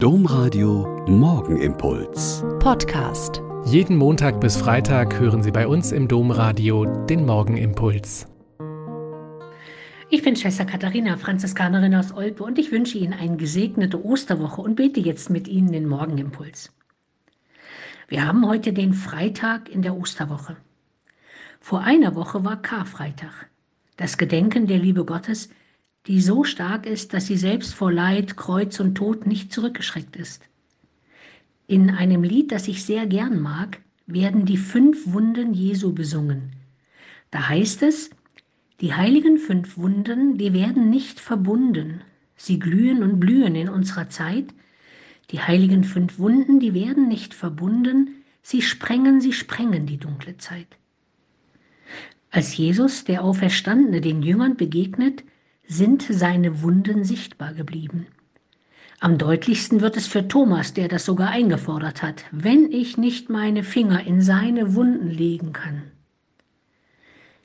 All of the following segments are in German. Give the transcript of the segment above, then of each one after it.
Domradio Morgenimpuls. Podcast. Jeden Montag bis Freitag hören Sie bei uns im Domradio den Morgenimpuls. Ich bin Schwester Katharina, Franziskanerin aus Olpe und ich wünsche Ihnen eine gesegnete Osterwoche und bete jetzt mit Ihnen den Morgenimpuls. Wir haben heute den Freitag in der Osterwoche. Vor einer Woche war Karfreitag, das Gedenken der Liebe Gottes, die so stark ist, dass sie selbst vor Leid, Kreuz und Tod nicht zurückgeschreckt ist. In einem Lied, das ich sehr gern mag, werden die fünf Wunden Jesu besungen. Da heißt es, die heiligen fünf Wunden, die werden nicht verbunden. Sie glühen und blühen in unserer Zeit. Die heiligen fünf Wunden, die werden nicht verbunden. Sie sprengen, sie sprengen die dunkle Zeit. Als Jesus, der Auferstandene, den Jüngern begegnet, sind seine Wunden sichtbar geblieben. Am deutlichsten wird es für Thomas, der das sogar eingefordert hat, wenn ich nicht meine Finger in seine Wunden legen kann.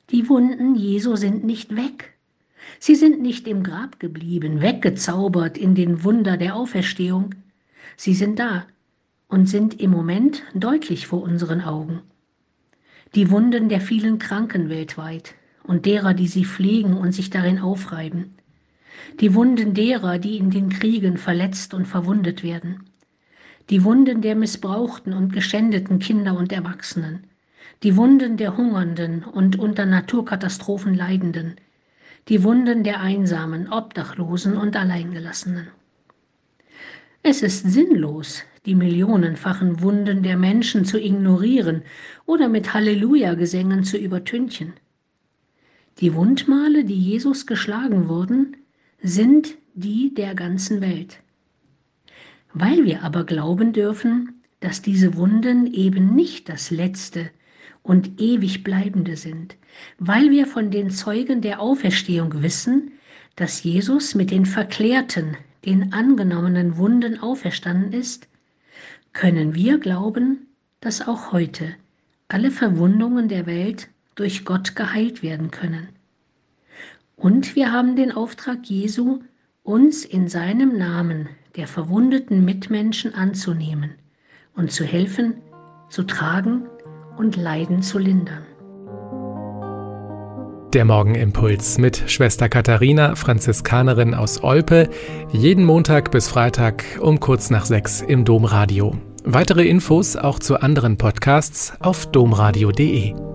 Die Wunden Jesu sind nicht weg. Sie sind nicht im Grab geblieben, weggezaubert in den Wunder der Auferstehung. Sie sind da und sind im Moment deutlich vor unseren Augen. Die Wunden der vielen Kranken weltweit, und derer, die sie pflegen und sich darin aufreiben. Die Wunden derer, die in den Kriegen verletzt und verwundet werden. Die Wunden der missbrauchten und geschändeten Kinder und Erwachsenen. Die Wunden der Hungernden und unter Naturkatastrophen Leidenden. Die Wunden der Einsamen, Obdachlosen und Alleingelassenen. Es ist sinnlos, die millionenfachen Wunden der Menschen zu ignorieren oder mit Halleluja-Gesängen zu übertünchen. Die Wundmale, die Jesus geschlagen wurden, sind die der ganzen Welt. Weil wir aber glauben dürfen, dass diese Wunden eben nicht das letzte und ewig bleibende sind, weil wir von den Zeugen der Auferstehung wissen, dass Jesus mit den verklärten, den angenommenen Wunden auferstanden ist, können wir glauben, dass auch heute alle Verwundungen der Welt durch Gott geheilt werden können. Und wir haben den Auftrag Jesu, uns in seinem Namen der verwundeten Mitmenschen anzunehmen und zu helfen, zu tragen und Leiden zu lindern. Der Morgenimpuls mit Schwester Katharina, Franziskanerin aus Olpe, jeden Montag bis Freitag um kurz nach sechs im Domradio. Weitere Infos auch zu anderen Podcasts auf domradio.de.